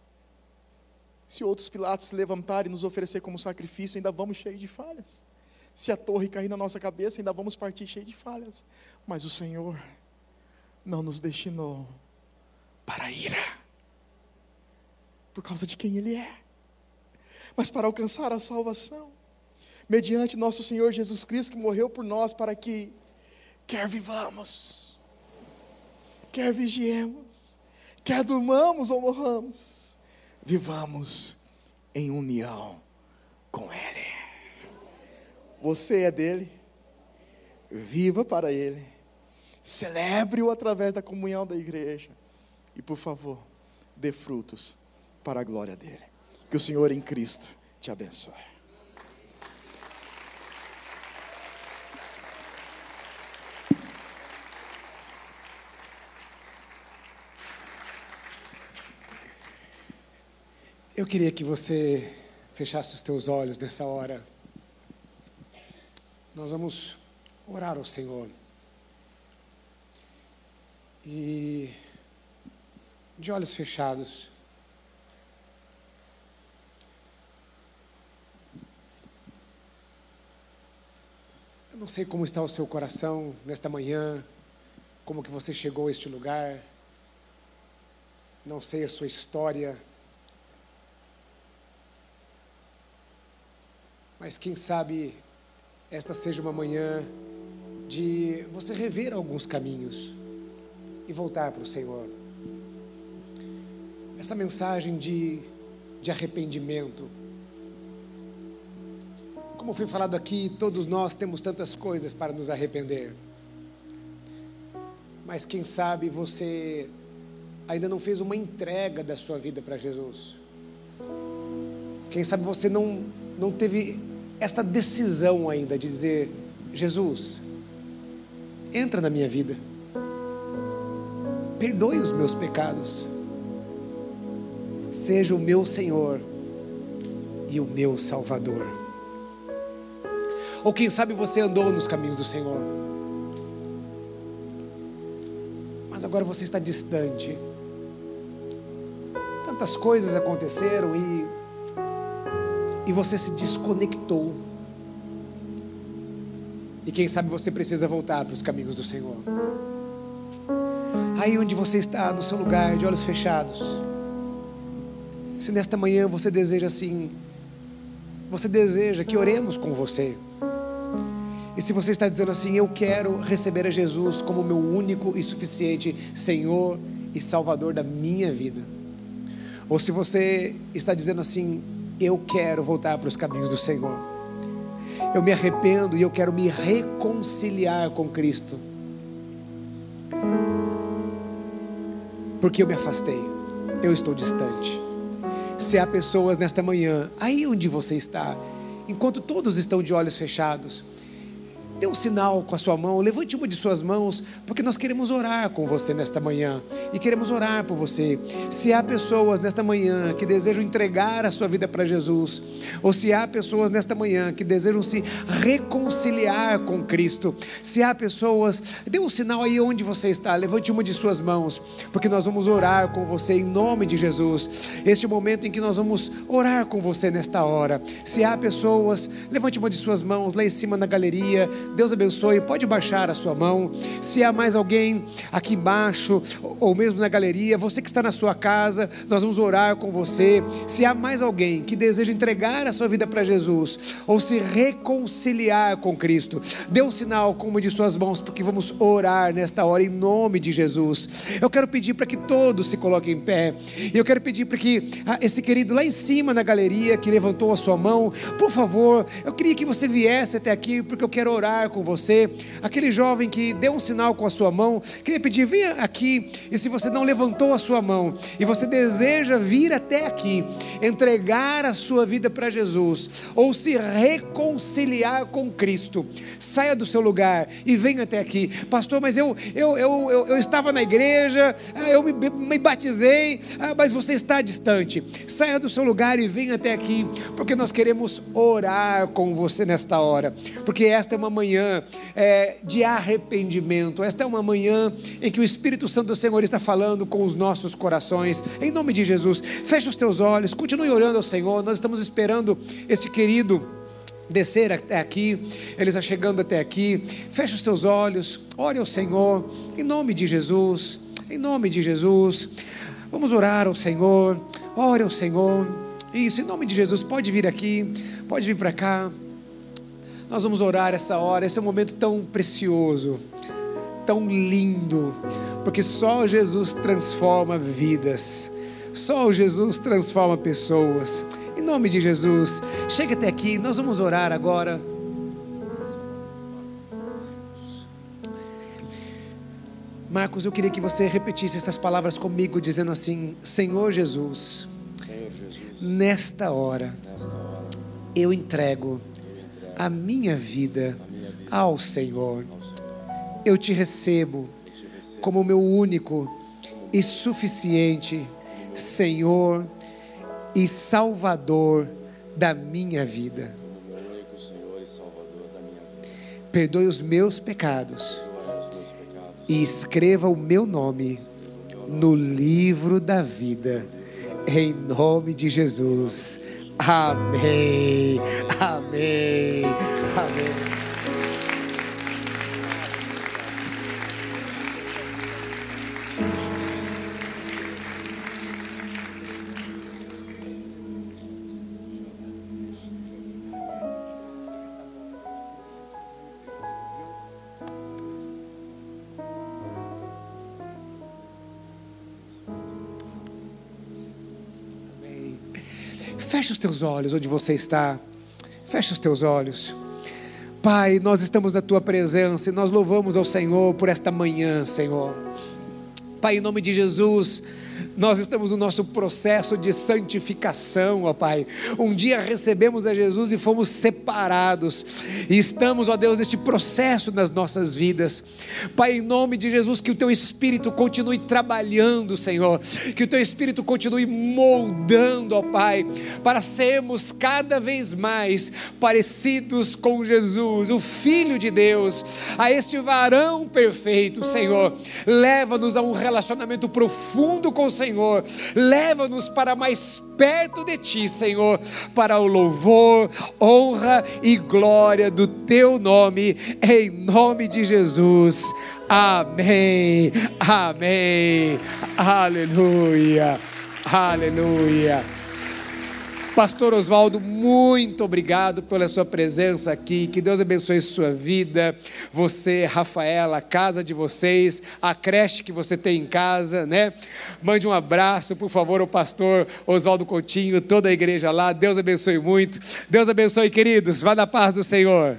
Se outros Pilatos se levantarem e nos oferecer como sacrifício, ainda vamos cheio de falhas. Se a torre cair na nossa cabeça, ainda vamos partir cheio de falhas. Mas o Senhor não nos destinou para a ira, por causa de quem Ele é, mas para alcançar a salvação mediante nosso Senhor Jesus Cristo, que morreu por nós, para que, quer vivamos, quer vigiemos, quer durmamos ou morramos, vivamos em união com Ele. Você é dele, viva para Ele, celebre-o através da comunhão da igreja, e por favor, dê frutos para a glória dele. Que o Senhor em Cristo te abençoe. Eu queria que você fechasse os teus olhos nessa hora. Nós vamos orar ao Senhor. E de olhos fechados. Eu não sei como está o seu coração nesta manhã, como que você chegou a este lugar. Não sei a sua história. Mas quem sabe esta seja uma manhã de você rever alguns caminhos e voltar para o Senhor. Essa mensagem de, de arrependimento. Como foi falado aqui, todos nós temos tantas coisas para nos arrepender. Mas quem sabe você ainda não fez uma entrega da sua vida para Jesus. Quem sabe você não não teve esta decisão ainda de dizer: Jesus, entra na minha vida, perdoe os meus pecados, seja o meu Senhor e o meu Salvador. Ou quem sabe você andou nos caminhos do Senhor, mas agora você está distante. Tantas coisas aconteceram e, e você se desconectou. E quem sabe você precisa voltar para os caminhos do Senhor. Aí onde você está, no seu lugar, de olhos fechados. Se nesta manhã você deseja assim, você deseja que oremos com você. E se você está dizendo assim, eu quero receber a Jesus como meu único e suficiente Senhor e Salvador da minha vida. Ou se você está dizendo assim, eu quero voltar para os caminhos do Senhor. Eu me arrependo e eu quero me reconciliar com Cristo. Porque eu me afastei, eu estou distante. Se há pessoas nesta manhã, aí onde você está, enquanto todos estão de olhos fechados, Dê um sinal com a sua mão, levante uma de suas mãos, porque nós queremos orar com você nesta manhã e queremos orar por você. Se há pessoas nesta manhã que desejam entregar a sua vida para Jesus, ou se há pessoas nesta manhã que desejam se reconciliar com Cristo, se há pessoas, dê um sinal aí onde você está, levante uma de suas mãos, porque nós vamos orar com você em nome de Jesus. Este momento em que nós vamos orar com você nesta hora. Se há pessoas, levante uma de suas mãos lá em cima na galeria Deus abençoe. Pode baixar a sua mão. Se há mais alguém aqui embaixo, ou mesmo na galeria, você que está na sua casa, nós vamos orar com você. Se há mais alguém que deseja entregar a sua vida para Jesus, ou se reconciliar com Cristo, dê um sinal com uma de suas mãos, porque vamos orar nesta hora em nome de Jesus. Eu quero pedir para que todos se coloquem em pé. E eu quero pedir para que ah, esse querido lá em cima na galeria que levantou a sua mão, por favor, eu queria que você viesse até aqui, porque eu quero orar orar com você. Aquele jovem que deu um sinal com a sua mão, queria pedir, venha aqui. E se você não levantou a sua mão e você deseja vir até aqui, entregar a sua vida para Jesus, ou se reconciliar com Cristo, saia do seu lugar e venha até aqui, pastor. Mas eu, eu, eu, eu, eu estava na igreja, ah, eu me, me batizei, ah, mas você está distante. Saia do seu lugar e venha até aqui, porque nós queremos orar com você nesta hora, porque esta é uma manhã manhã é, de arrependimento. Esta é uma manhã em que o Espírito Santo do Senhor está falando com os nossos corações. Em nome de Jesus, feche os teus olhos, continue orando ao Senhor. Nós estamos esperando este querido descer até aqui, ele está chegando até aqui. Feche os teus olhos, ore ao Senhor, em nome de Jesus, em nome de Jesus. Vamos orar ao Senhor, ore ao Senhor. Isso, em nome de Jesus, pode vir aqui, pode vir para cá. Nós vamos orar essa hora, esse é um momento tão precioso, tão lindo, porque só Jesus transforma vidas, só Jesus transforma pessoas. Em nome de Jesus, chega até aqui, nós vamos orar agora. Marcos, eu queria que você repetisse essas palavras comigo, dizendo assim: Senhor Jesus, Senhor Jesus nesta, hora, nesta hora, eu entrego a minha vida ao Senhor. Eu te recebo como meu único e suficiente Senhor e Salvador da minha vida. Perdoe os meus pecados e escreva o meu nome no livro da vida, em nome de Jesus. Amém. Amém. Amém. Feche os teus olhos onde você está. Feche os teus olhos. Pai, nós estamos na tua presença e nós louvamos ao Senhor por esta manhã, Senhor. Pai, em nome de Jesus, nós estamos no nosso processo de santificação, ó Pai. Um dia recebemos a Jesus e fomos separados, e estamos, ó Deus, neste processo nas nossas vidas. Pai, em nome de Jesus, que o Teu Espírito continue trabalhando, Senhor, que o Teu Espírito continue moldando, ó Pai, para sermos cada vez mais parecidos com Jesus, o Filho de Deus, a este varão perfeito, Senhor. Leva-nos a um relacionamento profundo com o Senhor, leva-nos para mais perto de Ti, Senhor, para o louvor, honra e glória do Teu nome, em nome de Jesus. Amém, amém, aleluia, aleluia. Pastor Oswaldo, muito obrigado pela sua presença aqui. Que Deus abençoe sua vida. Você, Rafaela, a casa de vocês, a creche que você tem em casa, né? Mande um abraço, por favor, ao pastor Oswaldo Coutinho, toda a igreja lá. Deus abençoe muito. Deus abençoe, queridos. Vá na paz do Senhor.